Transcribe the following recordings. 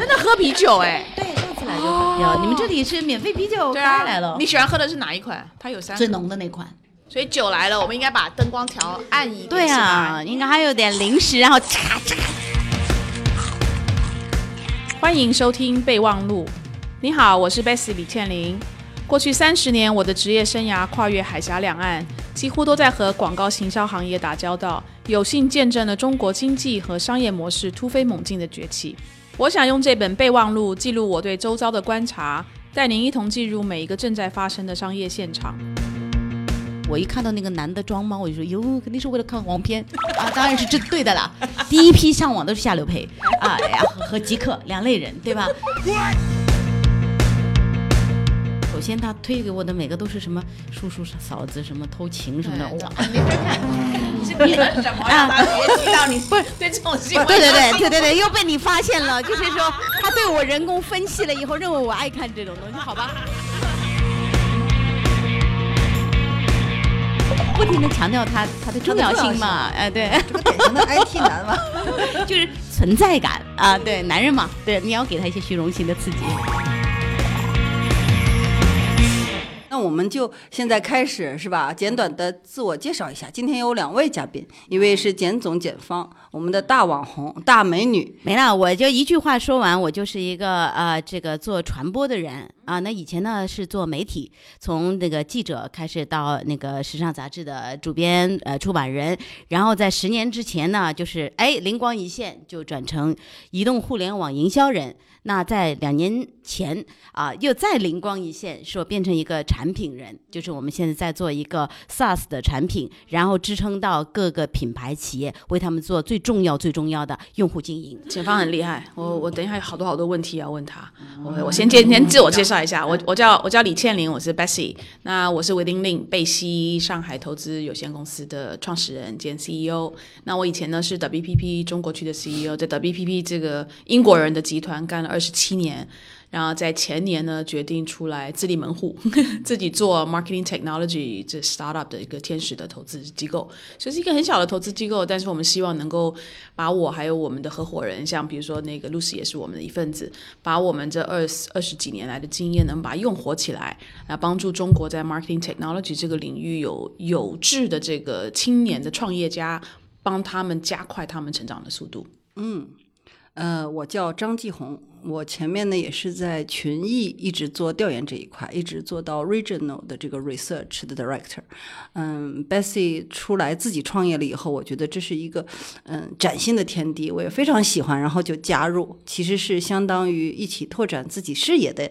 真的喝啤酒哎，对，上次来就喝啤酒。你们这里是免费啤酒对啊开来了，你喜欢喝的是哪一款？它有三最，浓的那款。所以酒来了，我们应该把灯光调暗一点。对啊，应该还有点零食，然后嚓嚓。欢迎收听备忘录。你好，我是 Bessy 李倩玲。过去三十年，我的职业生涯跨越海峡两岸，几乎都在和广告行销行业打交道，有幸见证了中国经济和商业模式突飞猛进的崛起。我想用这本备忘录记录我对周遭的观察，带您一同进入每一个正在发生的商业现场。我一看到那个男的装猫，我就说哟，肯定是为了看黄片啊，当然是这对的啦。第一批上网都是夏流培啊，然后和极客两类人，对吧？首先他推给我的每个都是什么叔叔嫂子什么偷情什么的，哇！你是什么让他学习到你不是对这种行为？对对对对对对，又被你发现了，就是说他对我人工分析了以后，认为我爱看这种东西，好吧？不停的强调它它的重要性嘛，哎对，这个典型的 IT 男嘛。就是存在感啊，对，男人嘛，对，你要给他一些虚荣心的刺激。那我们就现在开始是吧？简短的自我介绍一下。今天有两位嘉宾，一位是简总简方，我们的大网红、大美女。没了，我就一句话说完，我就是一个呃，这个做传播的人啊。那以前呢是做媒体，从那个记者开始到那个时尚杂志的主编、呃出版人，然后在十年之前呢，就是哎灵光一现就转成移动互联网营销人。那在两年前啊，又再灵光一现，说变成一个产品人，就是我们现在在做一个 SaaS 的产品，然后支撑到各个品牌企业，为他们做最重要、最重要的用户经营。简芳很厉害，我我等一下有好多好多问题要问他。我我先介先自我介绍一下，我我叫我叫李倩玲，我是 Bessy，那我是 Within Link 贝西上海投资有限公司的创始人兼 CEO。那我以前呢是 WPP 中国区的 CEO，在 WPP 这个英国人的集团干了二十七年。然后在前年呢，决定出来自立门户，自己做 marketing technology 这 startup 的一个天使的投资机构，所以是一个很小的投资机构，但是我们希望能够把我还有我们的合伙人，像比如说那个 Lucy 也是我们的一份子，把我们这二十二十几年来的经验，能把它用活起来，来帮助中国在 marketing technology 这个领域有有志的这个青年的创业家，帮他们加快他们成长的速度。嗯呃，我叫张继红，我前面呢也是在群艺一直做调研这一块，一直做到 regional 的这个 research 的 director。嗯，Bessy 出来自己创业了以后，我觉得这是一个嗯崭新的天地，我也非常喜欢，然后就加入，其实是相当于一起拓展自己视野的。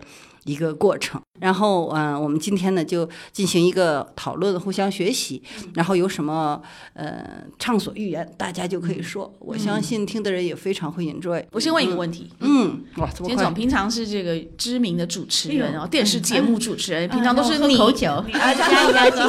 一个过程，然后嗯、呃，我们今天呢就进行一个讨论，互相学习，然后有什么呃畅所欲言，大家就可以说。我相信听的人也非常会 enjoy。我先问一个问题，嗯，哇，简总？平常是这个知名的主持人，哎呦。然后电视节目主持人，平常都是你。口酒，啊，加加进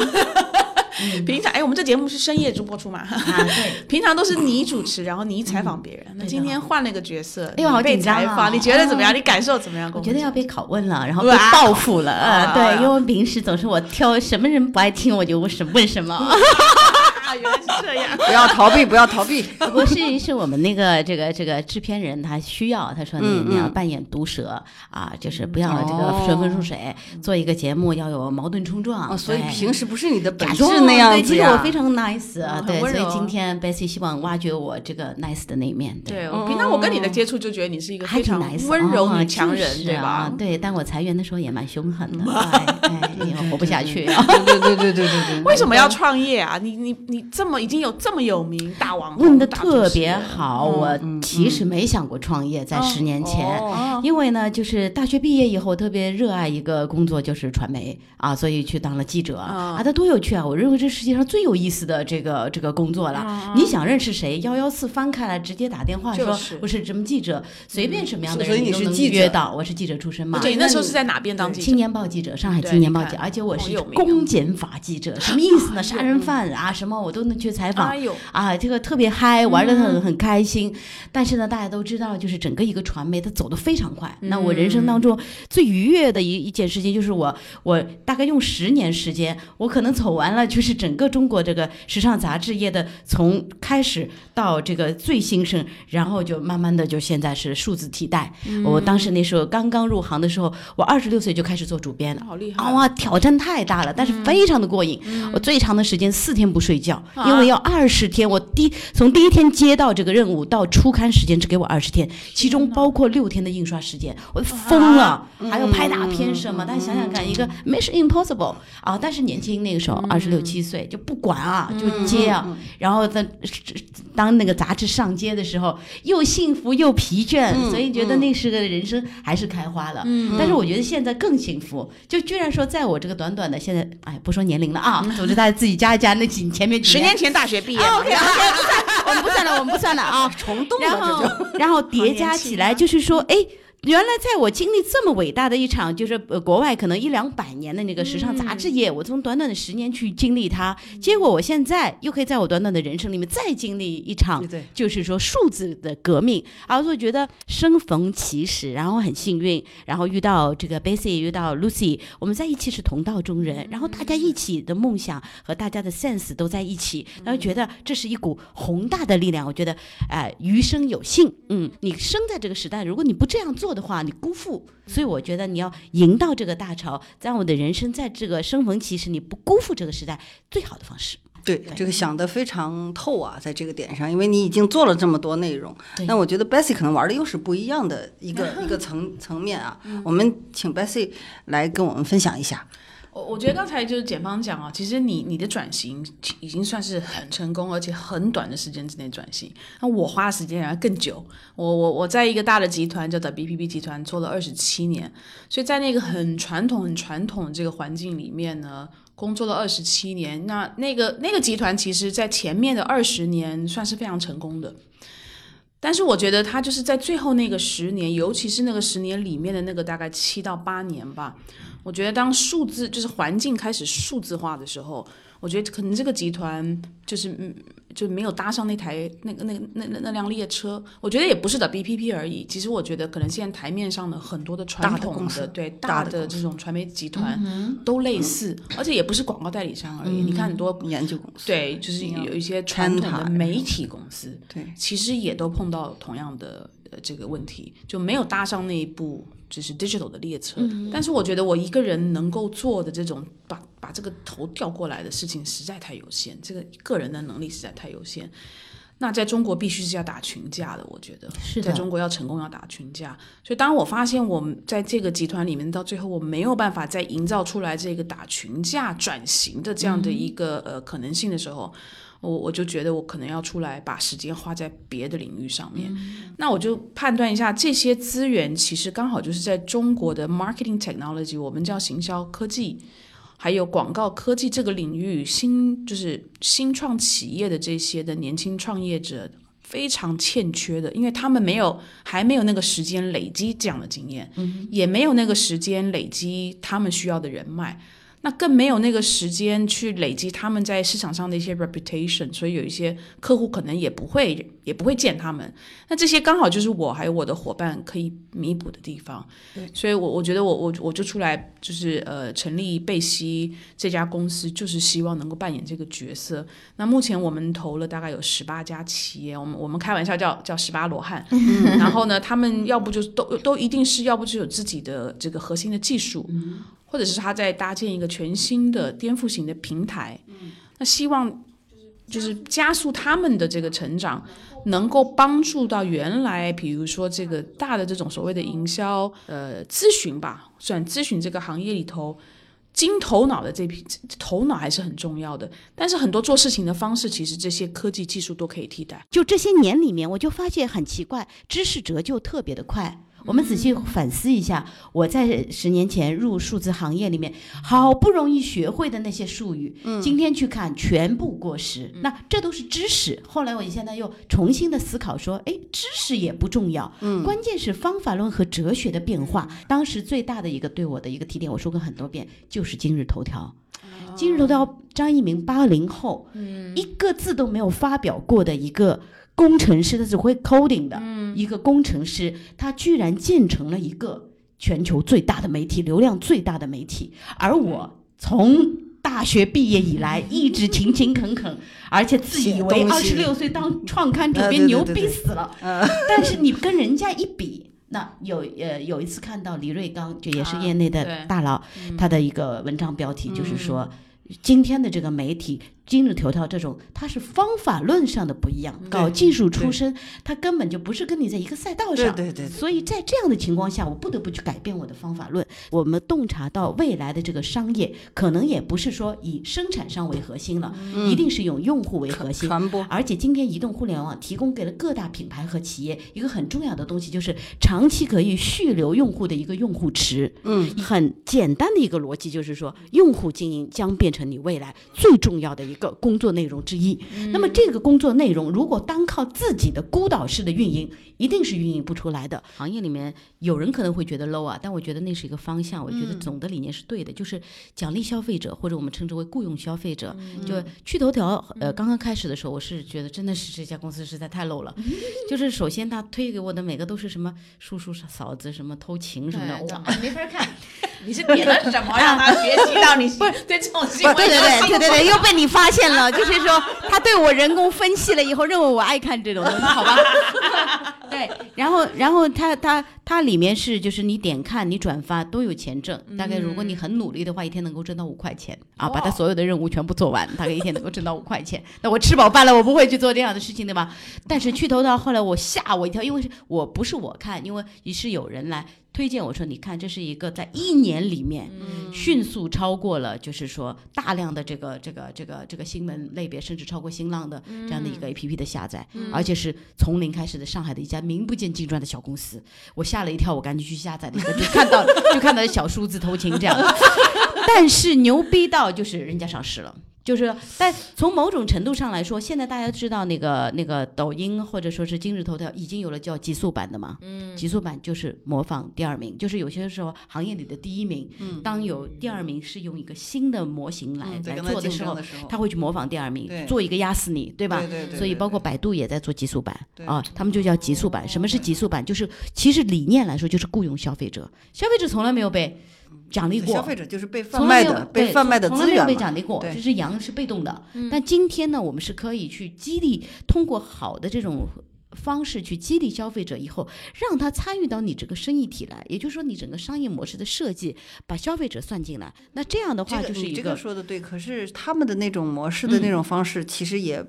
平常哎，我们这节目是深夜直播出嘛？啊，对。平常都是你主持，然后你采访别人。那今天换了一个角色，哎呦好被紧张啊采访，你觉得怎么样？你感受怎么样？我觉得要被拷问了，然后被报复了。呃，啊对，因为平时总是我挑什么人不爱听，我就问什问什么。啊，原来是这样。不要逃避，不要逃避。不过是是我们那个这个这个制片人他需要，他说你嗯你要嗯扮演毒蛇啊，就是不要这哦个顺风顺水，做一个节目要有矛盾冲撞。哦，所以平时不是你的本质那样对，子呀。其实我非常 nice 啊，嗯对，所以今天 Bessy 希望挖掘我这个 nice 的那一面。对，我平常我跟你的接触就觉得你是一个非常 nice，温柔哦女强人，对吧啊？？对，但我裁员的时候也蛮凶狠的，哎哎，我活不下去啊。对对对对对对对。为什么要创业啊？你你你这么已经有这么有名大网红，问的特别好，我其实没想过创业，在十年前。哦因为呢，就是大学毕业以后，特别热爱一个工作，就是传媒啊，所以去当了记者啊啊。它多有趣啊！我认为这世界上最有意思的这个这个工作了。你想认识谁，幺幺四翻开来，直接打电话说就是我是什么记者，随便什么样的所以人都能你是记者约到。我是记者出身嘛，对，那时候是在哪边当记者？青年报记者，上海青金年报记，你看而且我是公检法记者，什么意思呢？杀人犯啊，什么我都能去采访啊，这个特别嗨，玩的嗯很很开心。但是呢，大家都知道，就是整个一个传媒它走得非常快。那我人嗯生当中最愉悦的一一件事情，就是我我大概用十年时间，我可能走完了，就是整个中国这个时尚杂志业的从开始到这个最兴盛，然后就慢慢的就现在是数字替代。嗯我当时那时候刚刚入行的时候，我二十六岁就开始做主编了。好厉害啊哇，挑战太大了，但是非常的过瘾。我最长的时间四天不睡觉，啊因为要二十天。我第从第一天接到这个任务到出刊时间只给我二十天，其中包括六天的印刷时间，我疯了。还要拍大片什么？但想想看，一个 Mission Impossible 啊！但是年轻那个时候二十六七岁就不管啊，就接啊。然后在当那个杂志上街的时候，又幸福又疲倦，所以觉得那是个人生还是开花了。但是我觉得现在更幸福，就居然说在我这个短短的现在，哎，不说年龄了啊，总之大家自己加一加那几前面几十年前大学毕业嘛，OK OK，我们不算了，我们不算了啊。虫洞然了，这然后 叠加起来，就是说，哎。原来在我经历这么伟大的一场，就是呃国外可能一两百年的那个时尚杂志业，我从短短的十年去经历它，结果我现在又可以在我短短的人生里面再经历一场，就是说数字的革命，而我觉得生逢其时，然后很幸运，然后遇到这个 Bessie，遇到 Lucy，我们在一起是同道中人，然后大家一起的梦想和大家的 sense 都在一起，然后觉得这是一股宏大的力量。我觉得，哎、余生有幸，嗯，你生在这个时代，如果你不这样做的话，你辜负。所以我觉得你要迎到这个大潮，在我的人生在这个生逢其时，你不辜负这个时代，最好的方式。对这个想得非常透啊，在这个点上，因为你已经做了这么多内容，那我觉得 Bessy 可能玩的又是不一样的一个 一个层层面啊。我们请 Bessy 来跟我们分享一下。我我觉得刚才就是简方讲啊，其实你你的转型已经算是很成功，而且很短的时间之内转型。那我花的时间要更久。我我我在一个大的集团叫做 BPP 集团做了二十七年，所以在那个很传统、很传统的这个环境里面呢，工作了二十七年。那那个那个集团其实在前面的二十年算是非常成功的。但是我觉得他就是在最后那个十年，尤其是那个十年里面的那个大概七到八年吧，我觉得当数字就是环境开始数字化的时候，我觉得可能这个集团就是嗯就没有搭上那台那个那个那那那辆列车。我觉得也不是的 BPP 而已，其实我觉得可能现在台面上的很多的传统大的公司对大的公大的这种传媒集团都类似，而且也不是广告代理商而已。你看很多研究公司，对，就是有一些传统的媒体公司，对，其实也都碰到同样的呃这个问题，就没有搭上那一部就是 digital 的列车。但是我觉得我一个人能够做的这种把把这个头调过来的事情实在太有限，这个个人的能力实在太有限。那在中国必须是要打群架的，我觉得是在中国要成功要打群架。所以当我发现我们在这个集团里面到最后我没有办法再营造出来这个打群架转型的这样的一个、呃可能性的时候，我我就觉得我可能要出来把时间花在别的领域上面。那我就判断一下，这些资源其实刚好就是在中国的 marketing technology，我们叫行销科技，还有广告科技这个领域新就是新创企业的这些的年轻创业者。非常欠缺的，因为他们没有还没有那个时间累积这样的经验，也没有那个时间累积他们需要的人脉，那更没有那个时间去累积他们在市场上的一些 reputation，所以有一些客户可能也不会也不会见他们。那这些刚好就是我还有我的伙伴可以弥补的地方。所以我我觉得我我我就出来就是呃成立贝西这家公司，就是希望能够扮演这个角色。那目前我们投了大概有十八家企业，我们我们开玩笑叫叫十八罗汉。然后呢，他们要不就是都都一定是要不就有自己的这个核心的技术。或者是他在搭建一个全新的颠覆型的平台，那希望就是加速他们的这个成长，能够帮助到原来比如说这个大的这种所谓的营销呃咨询吧，算咨询这个行业里头。金头脑的这批头脑还是很重要的，但是很多做事情的方式，其实这些科技技术都可以替代。就这些年里面，我就发现很奇怪，知识折旧特别的快。我们仔细反思一下，我在十年前入数字行业里面，好不容易学会的那些术语，今天去看全部过时。那这都是知识。后来我现在又重新的思考说，哎，知识也不重要，关键是方法论和哲学的变化。当时最大的一个对我的一个提点，我说过很多遍，就是今日头条。今日头条张一鸣八零后，一个字都没有发表过的一个工程师，他只会 coding 的一个工程师，他居然建成了一个全球最大的媒体，流量最大的媒体。而我从大学毕业以来，一直勤勤恳恳，而且自以为二十六岁当创刊主编牛逼死了。但是你跟人家一比，那有呃有一次看到李瑞刚，就也是业内的大佬，他的一个文章标题就是说，今天的这个媒体。今日头条这种，它是方法论上的不一样。搞技术出身，他根本就不是跟你在一个赛道上。对对对。所以在这样的情况下，我不得不去改变我的方法论。我们洞察到未来的这个商业，可能也不是说以生产商为核心了，一定是用用户为核心。传播。而且今天移动互联网提供给了各大品牌和企业一个很重要的东西，就是长期可以续留用户的一个用户池。嗯。很简单的一个逻辑就是说，用户经营将变成你未来最重要的一个。工作内容之一，那么这个工作内容如果单靠自己的孤岛式的运营，一定是运营不出来的。行业里面有人可能会觉得 low 啊，但我觉得那是一个方向，我觉得总的理念是对的，就是奖励消费者或者我们称之为雇佣消费者。就去头条，呃，刚刚开始的时候，我是觉得真的是这家公司实在太 low 了。就是首先他推给我的每个都是什么叔叔嫂子什么偷情什么的，哇，没法看。你是点了什么让他学习到你？不是对这种行为？对对对对对对，又被你发现了。就是说，他对我人工分析了以后，认为我爱看这种东西，好吧？对，然后然后他他他里面是就是你点看你转发都有钱挣，大概如果你很努力的话，一天能够挣到五块钱啊，把他所有的任务全部做完，大概一天能够挣到五块钱。那我吃饱饭了，我不会去做这样的事情，对吧？但是去头条后来我吓我一跳，因为是我不是我看，因为也是有人来。推荐我说，你看，这是一个在一年里面迅速超过了，就是说大量的这个这个这个这个新闻类别，甚至超过新浪的这样的一个 A P P 的下载，而且是从零开始的上海的一家名不见经传的小公司，我吓了一跳，我赶紧去下载了一个，就看到就看到小数字偷情这样，但是牛逼到就是人家上市了。就是，但从某种程度上来说，现在大家知道那个那个抖音或者说是今日头条已经有了叫极速版的嘛？嗯，极速版就是模仿第二名，就是有些时候行业里的第一名，嗯，当有第二名是用一个新的模型来来做的时候，他会去模仿第二名，做一个压死你，对吧？对对对。所以包括百度也在做极速版啊，他们就叫极速版。什么是极速版？就是其实理念来说就是雇佣消费者，消费者从来没有被。奖励过消费者就是被贩卖的，被贩卖的资源被奖励过，就是羊是被动的。但今天呢，我们是可以去激励，通过好的这种方式去激励消费者，以后让他参与到你这个生意体来。也就是说，你整个商业模式的设计，把消费者算进来。那这样的话，就是一个这个说的对。可是他们的那种模式的那种方式，其实也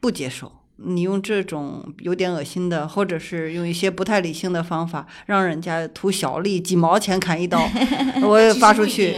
不接受。你用这种有点恶心的，或者是用一些不太理性的方法，让人家图小利，几毛钱砍一刀，我也发出去。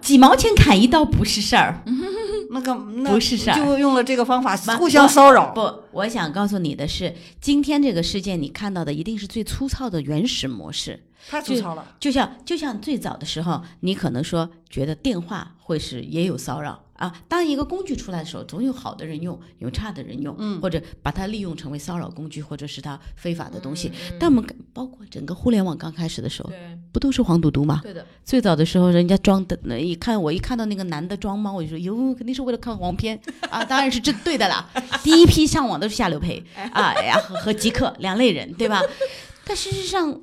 几毛钱砍一刀不是事儿，那个不是事儿，就用了这个方法互相骚扰。不，我想告诉你的是，今天这个事件你看到的一定是最粗糙的原始模式。太粗糙了，就像就像最早的时候，你可能说觉得电话会是也有骚扰。啊，当一个工具出来的时候，总有好的人用，有差的人用，嗯，或者把它利用成为骚扰工具，或者是它非法的东西。但我们包括整个互联网刚开始的时候，不都是黄赌毒吗？对的。最早的时候，人家装的，一看我一看到那个男的装猫，我就说哟，肯定是为了看黄片啊，当然是这对的啦。第一批上网都是下流胚啊，呀和和极客两类人，对吧？但事实上，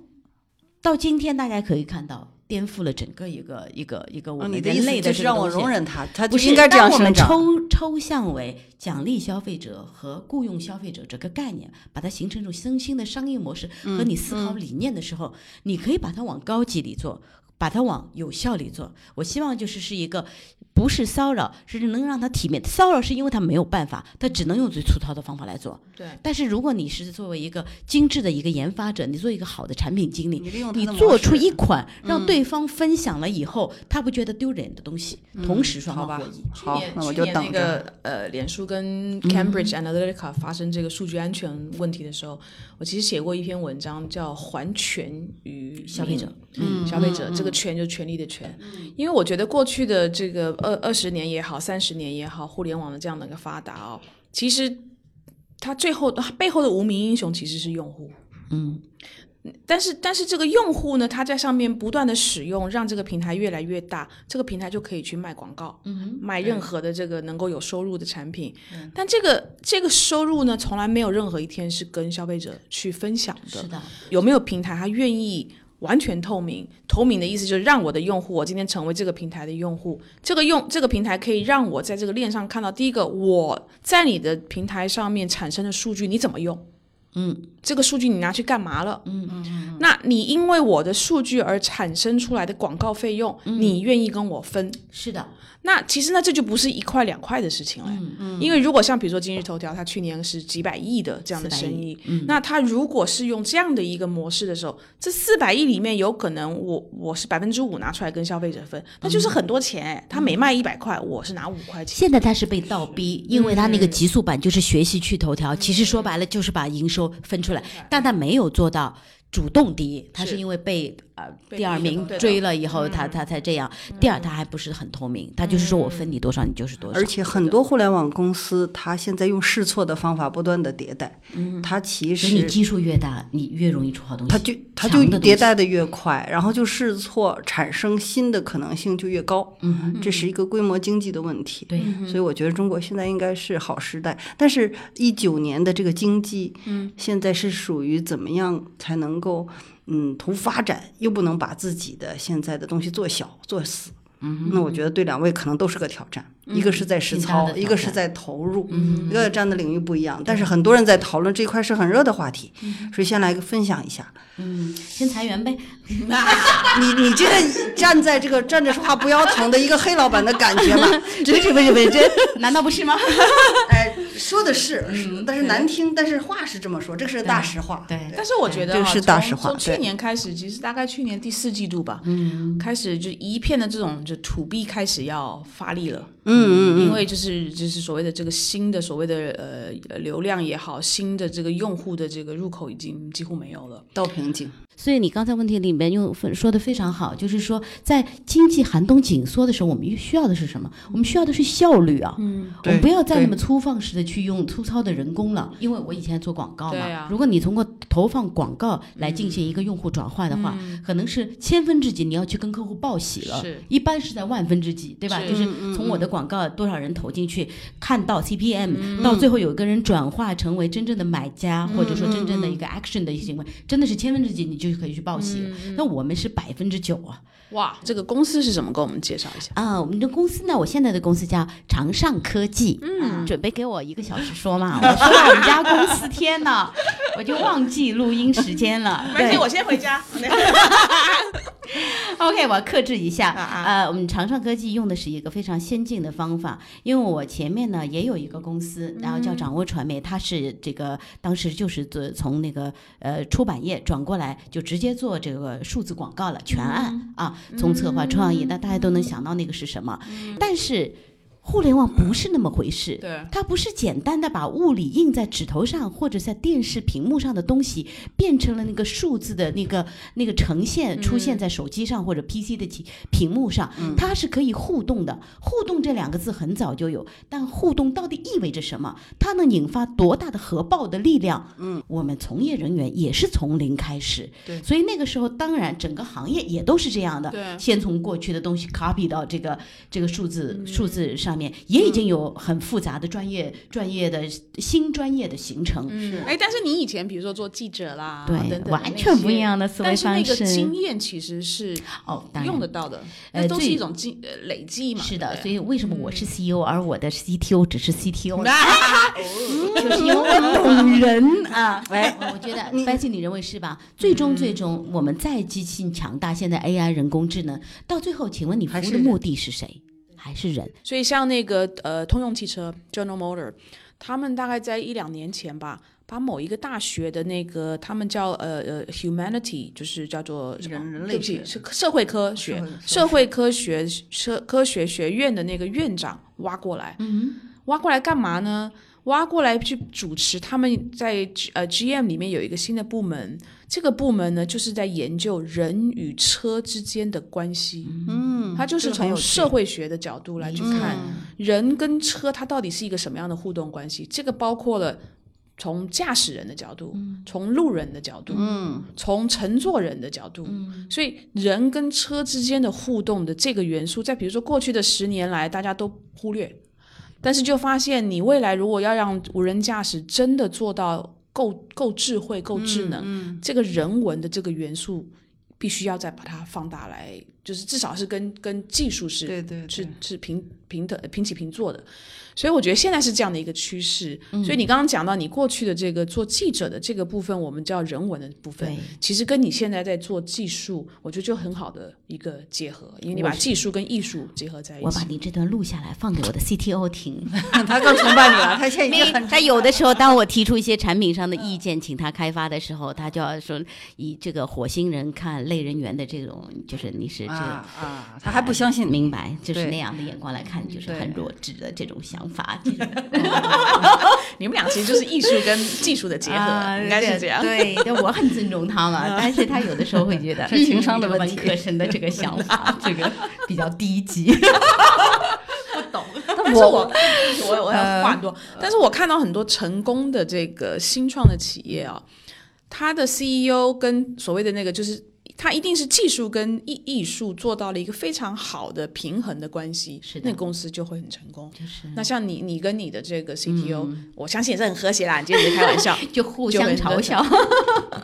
到今天大家可以看到。颠覆了整个一个一个一个我们人类的这个让我容忍它，它不应该这样生长。抽抽象为奖励消费者和雇佣消费者这个概念，把它形成一种新兴的商业模式和你思考理念的时候，你可以把它往高级里做。把它往有效里做。我希望就是是一个不是骚扰，是能让他体面。骚扰是因为他没有办法，他只能用最粗糙的方法来做。对，但是如果你是作为一个精致的一个研发者，你做一个好的产品经理，你做出一款让对方分享了以后，他不觉得丢脸的东西，同时双好吧方获益。好那我就等着。个呃，脸书跟 Cambridge Analytica 发生这个数据安全问题的时候，我其实写过一篇文章，叫“还权于消费者嗯，消费者这个权就是权利的权，因为我觉得过去的这个二二十年也好，三十年也好，互联网的这样的一个发达哦，其实它最后它背后的无名英雄其实是用户。嗯，但是，但是这个用户呢，他在上面不断的使用，让这个平台越来越大，这个平台就可以去卖广告，嗯卖任何的这个能够有收入的产品。但这个这个收入呢，从来没有任何一天是跟消费者去分享的。是的，有没有平台他愿意完全透明？透明的意思就是让我的用户，我今天成为这个平台的用户，这个用这个平台可以让我在这个链上看到，第一个我在你的平台上面产生的数据你怎么用？嗯，这个数据你拿去干嘛了？嗯嗯，那你因为我的数据而产生出来的广告费用，你愿意跟我分？是的，那其实呢，这就不是一块两块的事情了。嗯嗯，因为如果像比如说今日头条，它去年是几百亿的这样的生意，嗯那它如果是用这样的一个模式的时候，这四百亿里面有可能我我是百分之五拿出来跟消费者分，那就是很多钱哎。他每卖一百块，我是拿五块钱。现在他是被倒逼，因为他那个极速版就是学习去头条，其实说白了就是把营收分出来，但他没有做到主动第一，他是是。因为被呃第二名追了以后，他他才这样。第二，他还不是很透明，他就是说我分你多少，你就是多少。而且很多互联网公司，它现在用试错的方法不断的迭代，它其实你基数越大，你越容易出好东西。它就它就迭代的越快，然后就试错产生新的可能性就越高，嗯，这是一个规模经济的问题。对，所以我觉得中国现在应该是好时代，但是一九年的这个经济，嗯，现在是属于怎么样才能够，嗯，图发展又不能把自己的现在的东西做小做死。嗯，那我觉得对两位可能都是个挑战，一个是在实操，一个是在投入，一个站的领域不一样。但是很多人在讨论这一块是很热的话题，所以先来个分享一下。嗯，先裁员呗。你你这个站在这个站着说话不腰疼的一个黑老板的感觉嘛？不是不是不是，这难道不是吗？哎，说的是，但是难听，但是话是这么说，这个是大实话。对，但是我觉得哈这是大从实话从去年开始，其实大概去年第四季度吧，嗯，开始就一片的这种就土币开始要发力了。嗯嗯因为就是就是所谓的这个新的所谓的呃流量也好，新的这个用户的这个入口已经几乎没有了。到瓶颈。所以你刚才问题里面用分说的非常好，就是说在经济寒冬紧缩的时候，我们需要的是什么？我们需要的是效率啊。嗯，我们不要再那么粗放式的去用粗糙的人工了，因为我以前做广告嘛，如果你通过投放广告来进行一个用户转化的话，可能是千分之几你要去跟客户报喜了，是一般是在万分之几，对吧？是就是从我的广告多少人投进去，看到 CPM，、到最后有一个人转化成为真正的买家，或者说真正的一个 action 的一些行为，真的是千分之几你就可以去报喜。那我们是百分之九啊。哇，这个公司是怎么？跟我们介绍一下。啊，我们的公司呢，我现在的公司叫长尚科技，嗯，准备给我一个小时说嘛，我说到我们家公司，天呐，我就忘记录音时间了。对我先回家。OK，我要克制一下。呃，我们长创科技用的是一个非常先进的方法，因为我前面呢也有一个公司，然后叫掌握传媒，它是这个当时就是做从那个呃出版业转过来，就直接做这个数字广告了，全案、啊，从策划创意，那大家都能想到那个是什么，但是。互联网不是那么回事，对。它不是简单的把物理印在纸头上或者在电视屏幕上的东西变成了那个数字的那个那个呈现，出现在手机上或者 PC 的屏屏幕上，它是可以互动的。互动这两个字很早就有，但互动到底意味着什么？它能引发多大的核爆的力量？嗯，我们从业人员也是从零开始，对。所以那个时候当然整个行业也都是这样的，对。先从过去的东西 copy 到这个这个数字、数字上上面也已经有很复杂的专业、专业的新专业的形成。嗯，哎，但是你以前比如说做记者啦，对等等完全不一样的思维方式但是那个经验其实是哦，用得到的，呃那都是一种经呃累积嘛。是的，所以为什么我是 CEO，、而我的 CTO 只是 CTO 呢？啊 就是因为我懂人啊。哎，我觉得 b e s 你认为是吧？最终最终，我们再机器强大，现在 AI 人工智能，到最后，请问你服务的目的是谁？还是人？所以像那个呃，通用汽车 General Motor，他们大概在一两年前吧，把某一个大学的那个他们叫呃呃 Humanity，就是叫做什么人人类对不起学是社会科学社会社会科学社科学学院的那个院长挖过来，嗯，挖过来干嘛呢？挖过来去主持他们在呃 GM 里面有一个新的部门，这个部门呢就是在研究人与车之间的关系。嗯，它就是从社会学的角度来去看嗯。人跟车它到底是一个什么样的互动关系。这个包括了从驾驶人的角度，从路人的角度，嗯，从乘坐人的角度，所以人跟车之间的互动的这个元素，在比如说过去的十年来，大家都忽略，但是就发现你未来如果要让无人驾驶真的做到够够智慧、够智能，这个人文的这个元素。必须要再把它放大来，就是至少是跟跟技术是对对是对是平平等平起平坐的，所以我觉得现在是这样的一个趋势。嗯所以你刚刚讲到你过去的这个做记者的这个部分，我们叫人文的部分对，其实跟你现在在做技术，我觉得就很好的一个结合，因为你把技术跟艺术结合在一起。我把你这段录下来放给我的 CTO 听。他更崇拜你了，他现在已经很他有的时候，当我提出一些产品上的意见，请他开发的时候，他就要说以这个火星人看类人猿的这种，就是你是这个。啊啊，他还不相信，明白，就是那样的眼光来看，就是很弱智的这种想法。你们俩其实就是艺术跟技术的结合，啊应该是这样。对，但我很尊重他嘛，但是他有的时候会觉得 是情商的嗯问题文科生的这个想法，这个比较低级。不懂，但是我我我要话很多，但是我看到很多成功的这个新创的企业啊，他的 CEO 跟所谓的那个就是。他一定是技术跟艺艺术做到了一个非常好的平衡的关系，是的。那公司就会很成功。就是。那像你，你跟你的这个 CTO，、我相信也是很和谐啦。你今天只是开玩笑，就互相嘲笑。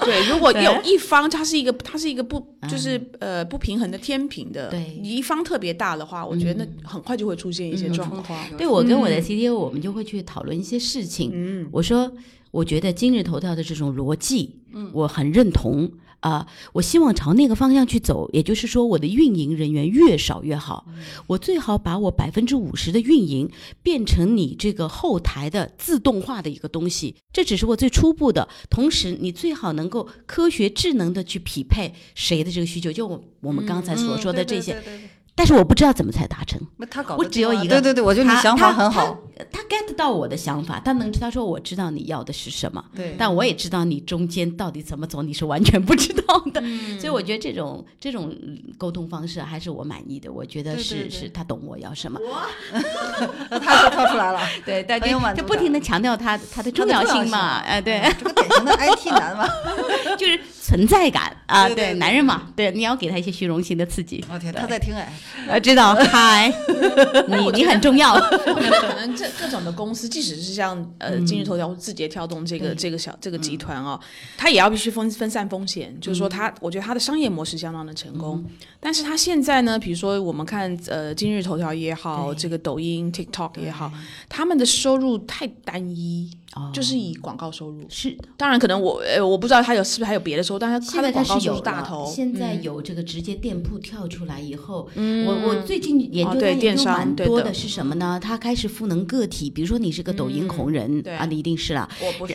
对，如果有一方它是一个它是一个不就是呃不平衡的天平的，对。你一方特别大的话，我觉得那很快就会出现一些状况。对我跟我的 CTO，我们就会去讨论一些事情。嗯，我说，我觉得今日头条的这种逻辑，嗯，我很认同啊、我希望朝那个方向去走，也就是说，我的运营人员越少越好。我最好把我百分之五十的运营变成你这个后台的自动化的一个东西，这只是我最初步的。同时，你最好能够科学智能的去匹配谁的这个需求，就我我们刚才所说的这些。嗯对对对对对但是我不知道怎么才达成。那他搞我只有一个。对对对，我觉得你想法很好，他 get 到我的想法，他能知道说我知道你要的是什么，对。但我也知道你中间到底怎么走，你是完全不知道的。嗯。所以我觉得这种这种沟通方式还是我满意的。我觉得是是他懂我要什么，哇。他说跳出来了，对，但很有满足就不停的强调他他的重要性嘛，哎，对，这个典型的 IT 男嘛。就是存在感啊，对男人嘛，对，你要给他一些虚荣心的刺激。我天，他在听哎，呃，知道，嗨，你你很重要。可能这各种的公司，即使是像呃今日头条或字节跳动这个这个小这个集团哦，它也要必须分分散风险。就是说它，我觉得它的商业模式相当的成功，但是它现在呢，比如说我们看呃今日头条也好，这个抖音、TikTok 也好，他们的收入太单一，哦就是以广告收入。是当然，可能我呃我不知道它有是不是还有别的收入，但是它的广告有大头。现在有这个直接店铺跳出来以后，我我最近研哦究它研究对电商蛮多的是什么呢？它开始赋能个体，比如说你是个抖音红人对啊，你一定是了。我不是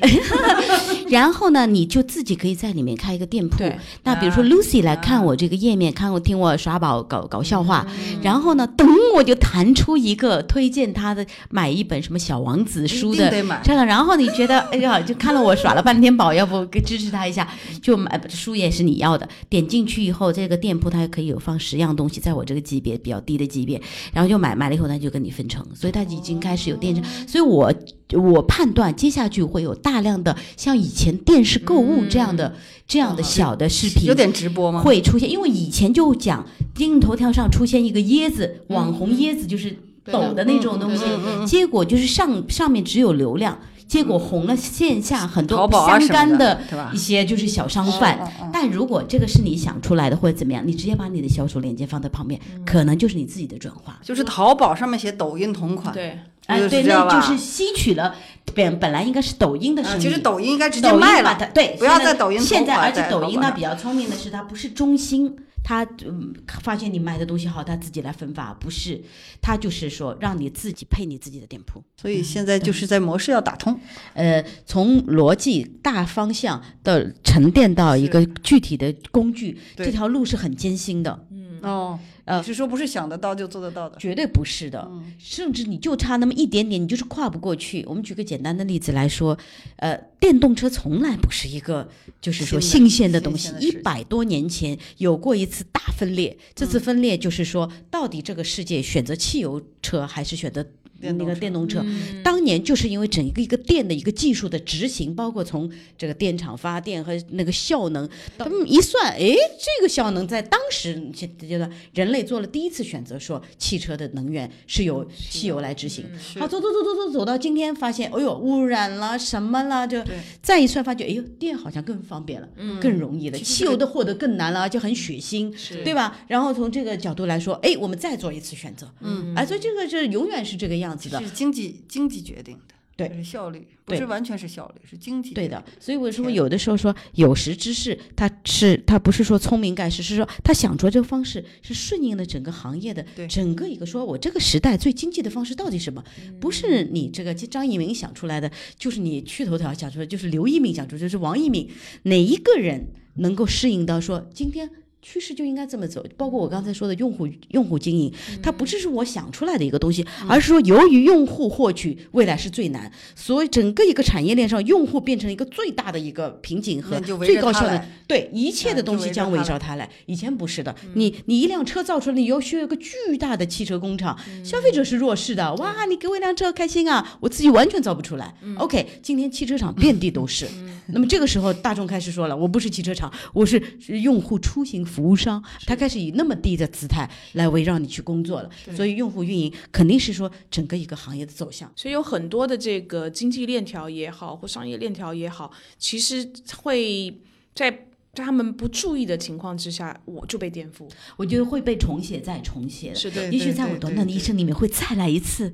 然后呢，你就自己可以在里面开一个店铺。那比如说啊 Lucy 来看我这个页面，看我听我耍宝搞搞笑话，嗯然后呢，噔我就弹出一个推荐他的买一本什么小王子书的这样，然后你觉得哎呀，就看了我耍了半天宝，要不给支持他一下，就买书也是你要的。点进去以后，这个店铺它可以有放十样东西，在我这个级别比较低的级别，然后就买买了以后，他就跟你分成，所以他已经开始有电商，所以我我判断接下去会有大量的像以前电视购物这样的、这样的小的视频，有点直播吗？会出现，因为以前就讲今日头条上出现一个椰子，网红椰子就是抖的那种东西，结果就是上上面只有流量。结果红了线下很多相干的一些就是小商贩，但如果这个是你想出来的或者怎么样，你直接把你的销售链接放在旁边，可能就是你自己的转化。就是淘宝上面写抖音同款，对，哎，就是对，那就是吸取了本本来应该是抖音的生嗯，意，其实抖音应该直接卖了。它，对，不要现在在抖音现在，而且抖音呢比较聪明的是，它不是中心，它嗯发现你卖的东西好，他自己来分发，不是，他就是说让你自己配你自己的店铺。所以现在就是在模式要打通。呃，从逻辑大方向的沉淀到一个具体的工具，这条路是很艰辛的，哦，呃你是说不是想得到就做得到的？绝对不是的，甚至你就差那么一点点，你就是跨不过去。我们举个简单的例子来说，呃，电动车从来不是一个就是说新鲜的东西一百多年前有过一次大分裂，这次分裂就是说，到底这个世界选择汽油车还是选择那个电动车？当年就是因为整个一个电的一个技术的执行，包括从这个电厂发电和那个效能，他们一算，哎，这个效能在当时阶段，人类做了第一次选择，说汽车的能源是由汽油来执行。好，走走走走走走到今天，发现，哎呦，污染了什么了？就再一算，发觉，哎呦，电好像更方便了，更容易了。汽油的获得更难了，而且很血腥，对吧？然后从这个角度来说，哎，我们再做一次选择，嗯，哎，所以这个是永远是这个样子的。是经济经济决定的，对是效率，不是完全是效率，是经济。对的，，所以为什么有的时候说有识之士，他是他不是说聪明盖世，是说他想出来这个方式是顺应了整个行业的对整个一个说我这个时代最经济的方式到底是什么？不是你这个张一鸣想出来的，就是你去头条想出来，就是刘一鸣想出来，就是王一鸣，哪一个人能够适应到说今天？趋势就应该这么走，包括我刚才说的用户用户经营，它不是是我想出来的一个东西，而是说由于用户获取未来是最难，所以整个一个产业链上，用户变成一个最大的一个瓶颈和最高效的对一切的东西将围绕它来。以前不是的，你你一辆车造出来，你要需要一个巨大的汽车工厂，消费者是弱势的，哇，你给我一辆车开心啊，我自己完全造不出来。OK，今天汽车厂遍地都是，那么这个时候大众开始说了，我不是汽车厂，我是是用户出行服务商，他开始以那么低的姿态来围绕你去工作了，所以用户运营肯定是说整个一个行业的走向。所以有很多的这个经济链条也好，或商业链条也好，其实会在在他们不注意的情况之下，我就被颠覆。我觉得会被重写再重写的。是的，也许在我短短的一生里面会再来一次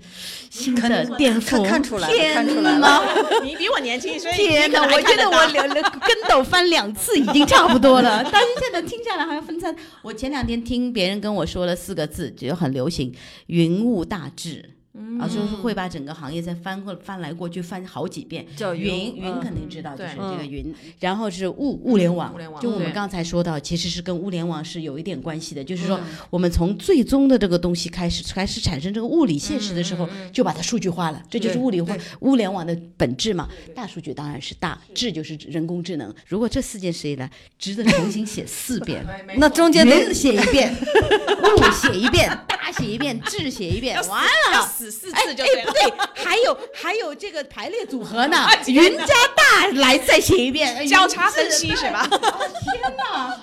新的颠覆。看看出来了天看出来了！你比我年轻，所以天哪！我觉得我跟斗翻两次已经差不多了，但是现在听下来好像分散。我前两天听别人跟我说了四个字，觉得很流行“云雾大治”。啊，就是会把整个行业再翻过翻来过去翻好几遍。叫云，云云肯定知道，就是这个云。然后是物物联网就我们刚才说到，其实是跟物联网是有一点关系的。就是说，我们从最终的这个东西开始开始产生这个物理现实的时候，就把它数据化了，这就是物理化物联网的本质嘛。大数据当然是大，智就是人工智能。如果这四件事一来，值得重新写四 遍。那中间云得写一遍，物写一遍，大写一遍，智写一遍，完了。死四哎哎，次就对了。不对，还有还有这个排列组合呢，云加大来再写一遍，哎交叉分析是吧？天哪！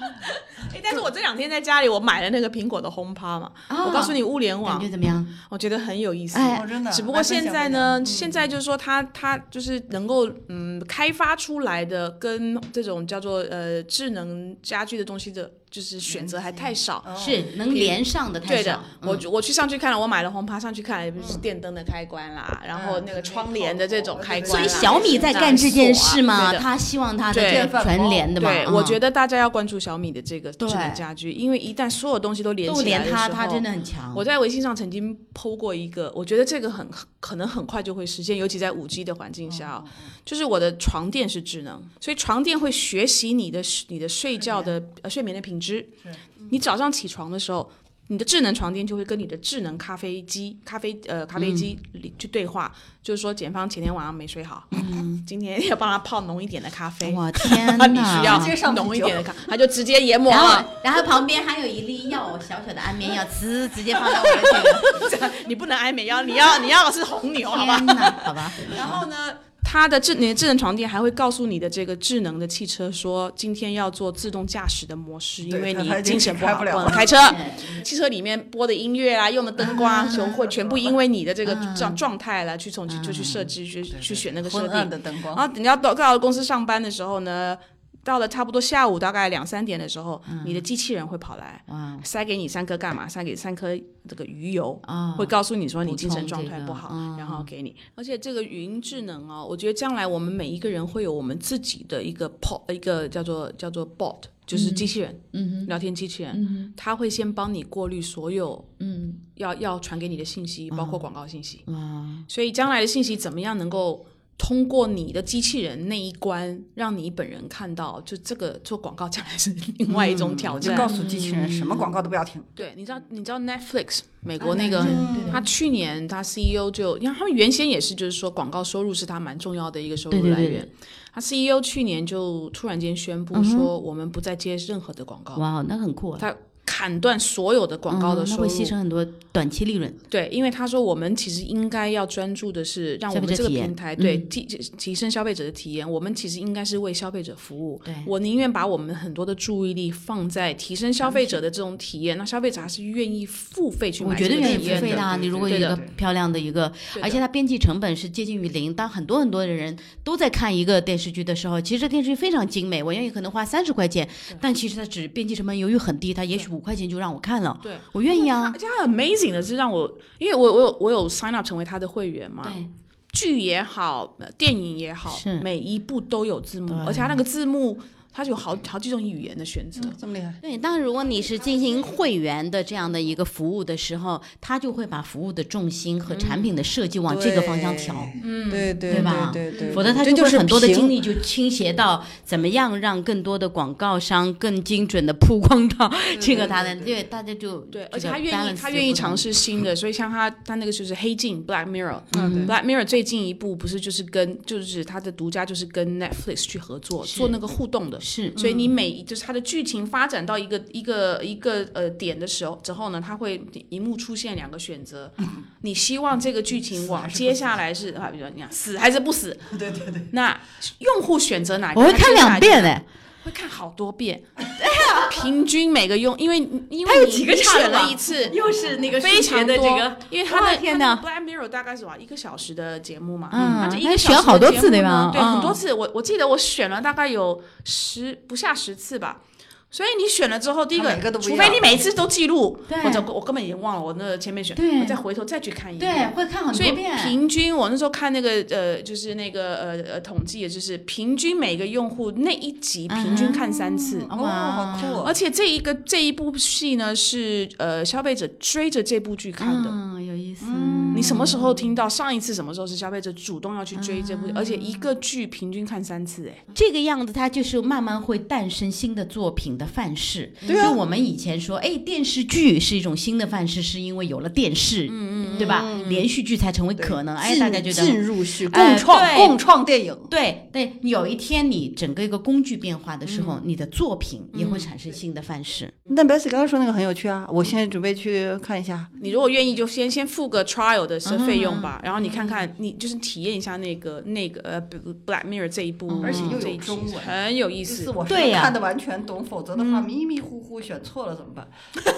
哎，但是我这两天在家里，我买了那个苹果的 HomePod 嘛。我告诉你，物联感网觉怎么样？我觉得很有意思。哎哦真的只不过现在呢，现在就是说它它就是能够嗯开发出来的跟这种叫做呃智能家居的东西的，就是选择还太少。哦是能连上的太对的少，，我我去上去看了，我买了红趴上去看，就是电灯的开关啦，然后那个窗帘的这种开关。所以小米在干这件事嘛，他希望他的全连的嘛。对，嗯我觉得大家要关注小米的这个智能家居，因为一旦所有东西都连都起来的时候，连他，他真的很强。我在微信上曾经剖过一个，我觉得这个很可能很快就会实现，尤其在五 G 的环境下、哦，就是我的床垫是智能，所以床垫会学习你的你的睡觉的呃睡眠的品质。你早上起床的时候，你的智能床垫就会跟你的智能咖啡机、咖啡呃咖啡机里去对话，就是说检方前天晚上没睡好，今天要帮他泡浓一点的咖啡。我天 哪！需要直接上浓一点的咖，他就直接研磨然后了。，然后旁边还有一粒药，小小的安眠药，滋，直接放到我的这个。你不能安眠药，你要你要的是红牛，好吧？好吧。然后呢，它的智你的智能床垫还会告诉你的这个智能的汽车说，今天要做自动驾驶的模式，因为你精神不好不能开车。汽车里面播的音乐啊，用的灯光，全会全部因为你的这个 状状态来去从就去设置去去选那个设定。的灯光，然后等到到到了公司上班的时候呢，到了差不多下午大概两三点的时候，你的机器人会跑来。塞给你三颗干嘛？塞给三颗这个鱼油，啊会告诉你说你精神状态不好，嗯然后给你。而且这个语音智能哦，我觉得将来我们每一个人会有我们自己的一个 pot，一个叫做叫做 bot，就是机器人，嗯聊天机器人，嗯它会先帮你过滤所有嗯要要传给你的信息，包括广告信息。哇所以将来的信息怎么样能够通过你的机器人那一关，让你本人看到，就这个做广告将来是另外一种挑战。就告诉机器人什么广告都不要听。对，你知道你知道 Netflix 美国那个，他去年他 CEO 就，因为他们原先也是就是说广告收入是他蛮重要的一个收入对对对来源。他 CEO 去年就突然间宣布说，我们不再接任何的广告，哇，那很酷啊！他砍断所有的广告的嗯那收入。会牺牲很多短期利润。对，因为他说我们其实应该要专注的是让我们这个消费者体验平台对嗯提提升消费者的体验。我们其实应该是为消费者服务。对我宁愿把我们很多的注意力放在提升消费者的这种体验，那消费者还是愿意付费去买这个我觉得愿意。付费的啊。你如果有一个漂亮的一个，而且它编辑成本是接近于零。当很多很多的人都在看一个电视剧的时候，其实这电视剧非常精美，我愿意可能花三十块钱，但其实它只编辑成本由于很低，它也许五块钱就让我看了。对，我愿意啊而。且很 amazing 的是让我，因为我我有我有 sign up 成为他的会员嘛，剧也好，呃电影也好是，每一部都有字幕，而且他那个字幕它有好好几种语言的选择。这么厉害？对，当然，如果你是进行会员的这样的一个服务的时候，他就会把服务的重心和产品的设计往这个方向调。嗯，对对对吧？对对，否则他就会很多的精力就倾斜到怎么样让更多的广告商更精准的曝光到这个他的，对大家就对，而且他愿意，他愿意尝试新的，所以像他他那个就是黑镜 Black Mirror，嗯 Black Mirror 最近一部不是就是跟就是他的独家就是跟 Netflix 去合作做那个互动的，是所以你每就是它的剧情发展到一个一个一个呃点的时候之后呢，它会一幕出现两个选择，你希望这个剧情往接下来是啊，比如说你看死还是不死？对对对，那用户选择哪个？我会看两遍哎，会看好多遍，平均每个用，因为因为你几个你选了一次，又是那个非常多的这个，因为他的哇天哪。它的 Black Mirror 大概是吧一个小时的节目嘛，嗯他这一它个小时的选好多次对吧？对，很多嗯次，我我记得我选了大概有十不下十次吧。所以你选了之后，第一个除非你每一次都记录，对或者我根本已经忘了我那个前面选，对我再回头再去看一遍对，会看很所以多遍。平均，我那时候看那个呃，就是那个呃呃统计，也就是平均每个用户那一集平均看三次。嗯哦，好酷而哦！且这一个这一部戏呢，是呃消费者追着这部剧看的。嗯，有意思。你什么时候听到？上一次什么时候是消费者主动要去追这嗯部？而且一个剧平均看三次，哎，这个样子，它就是慢慢会诞生新的作品的范式。对啊就我们以前说，哎，电视剧是一种新的范式，是因为有了电视，嗯嗯，对吧？连续剧才成为可能。哎，大家觉得进入式哎共创对共创电影，对对，有一天你整个一个工具变化的时候，你的作品也会产生新的范式。那 Bessy 刚刚说那个很有趣啊，我现在准备去看一下。你如果愿意，就先先付个 trial 的嗯费用吧，然后你看看，你就是体验一下那个那个呃 Black Mirror 这一部，嗯而且又有中文很有意思。意思我是对呀看的完全懂，否则的话迷迷糊糊选错了怎么办？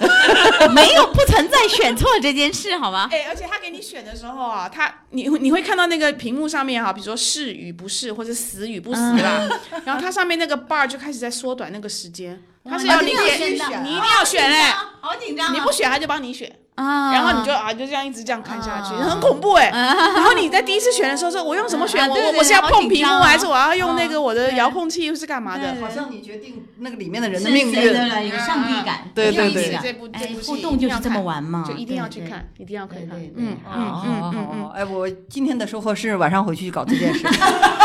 没有不存在选错这件事，好吗？哎，而且他给你选的时候啊，他你你会看到那个屏幕上面哈，比如说是与不是，或者死与不死啦，然后它上面那个 bar 就开始在缩短那个时间，他是要你一定要选啊你一定要选哎，好紧张你不选他就帮你选。啊然后你就啊就这样一直这样看下去，啊很恐怖哎。然后你在第一次选的时候说，我用什么选？我我我是要碰屏幕，啊还是我要用那个我的遥控器，又是干嘛的？好像你决定那个里面的人的命运。有上帝感，对对对哎部戏互动就是这么玩嘛，就一定要对对去看，一定要可以看对对。对嗯好嗯嗯嗯哎，我今天的收获是晚上回去搞这件事。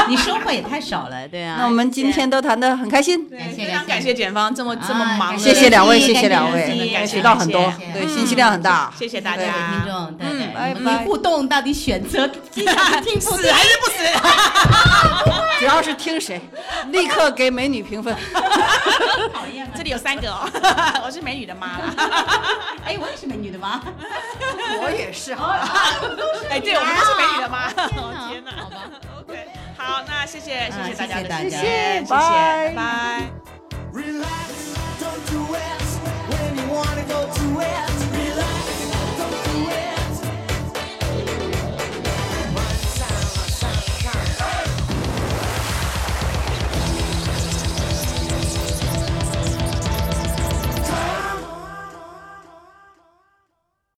你收获也太少了，对啊。那我们今天都谈得很开心，对，感谢非常感谢简方这么这么啊忙，谢谢两位，谢谢谢两位，感谢学到很多，对，信息量很大。谢谢大家，听众，你互动到底选择听不死还是不死？主要是听谁，立刻给美女评分。讨厌，这里有三个哦，我是美女的妈了。哎，我也是美女的妈，我也是，好？哎，对，我们都是美女的妈。天哪，好吧。OK，好，那谢谢谢谢大家的，谢谢，拜拜。Relax, don't you ask when you wanna go to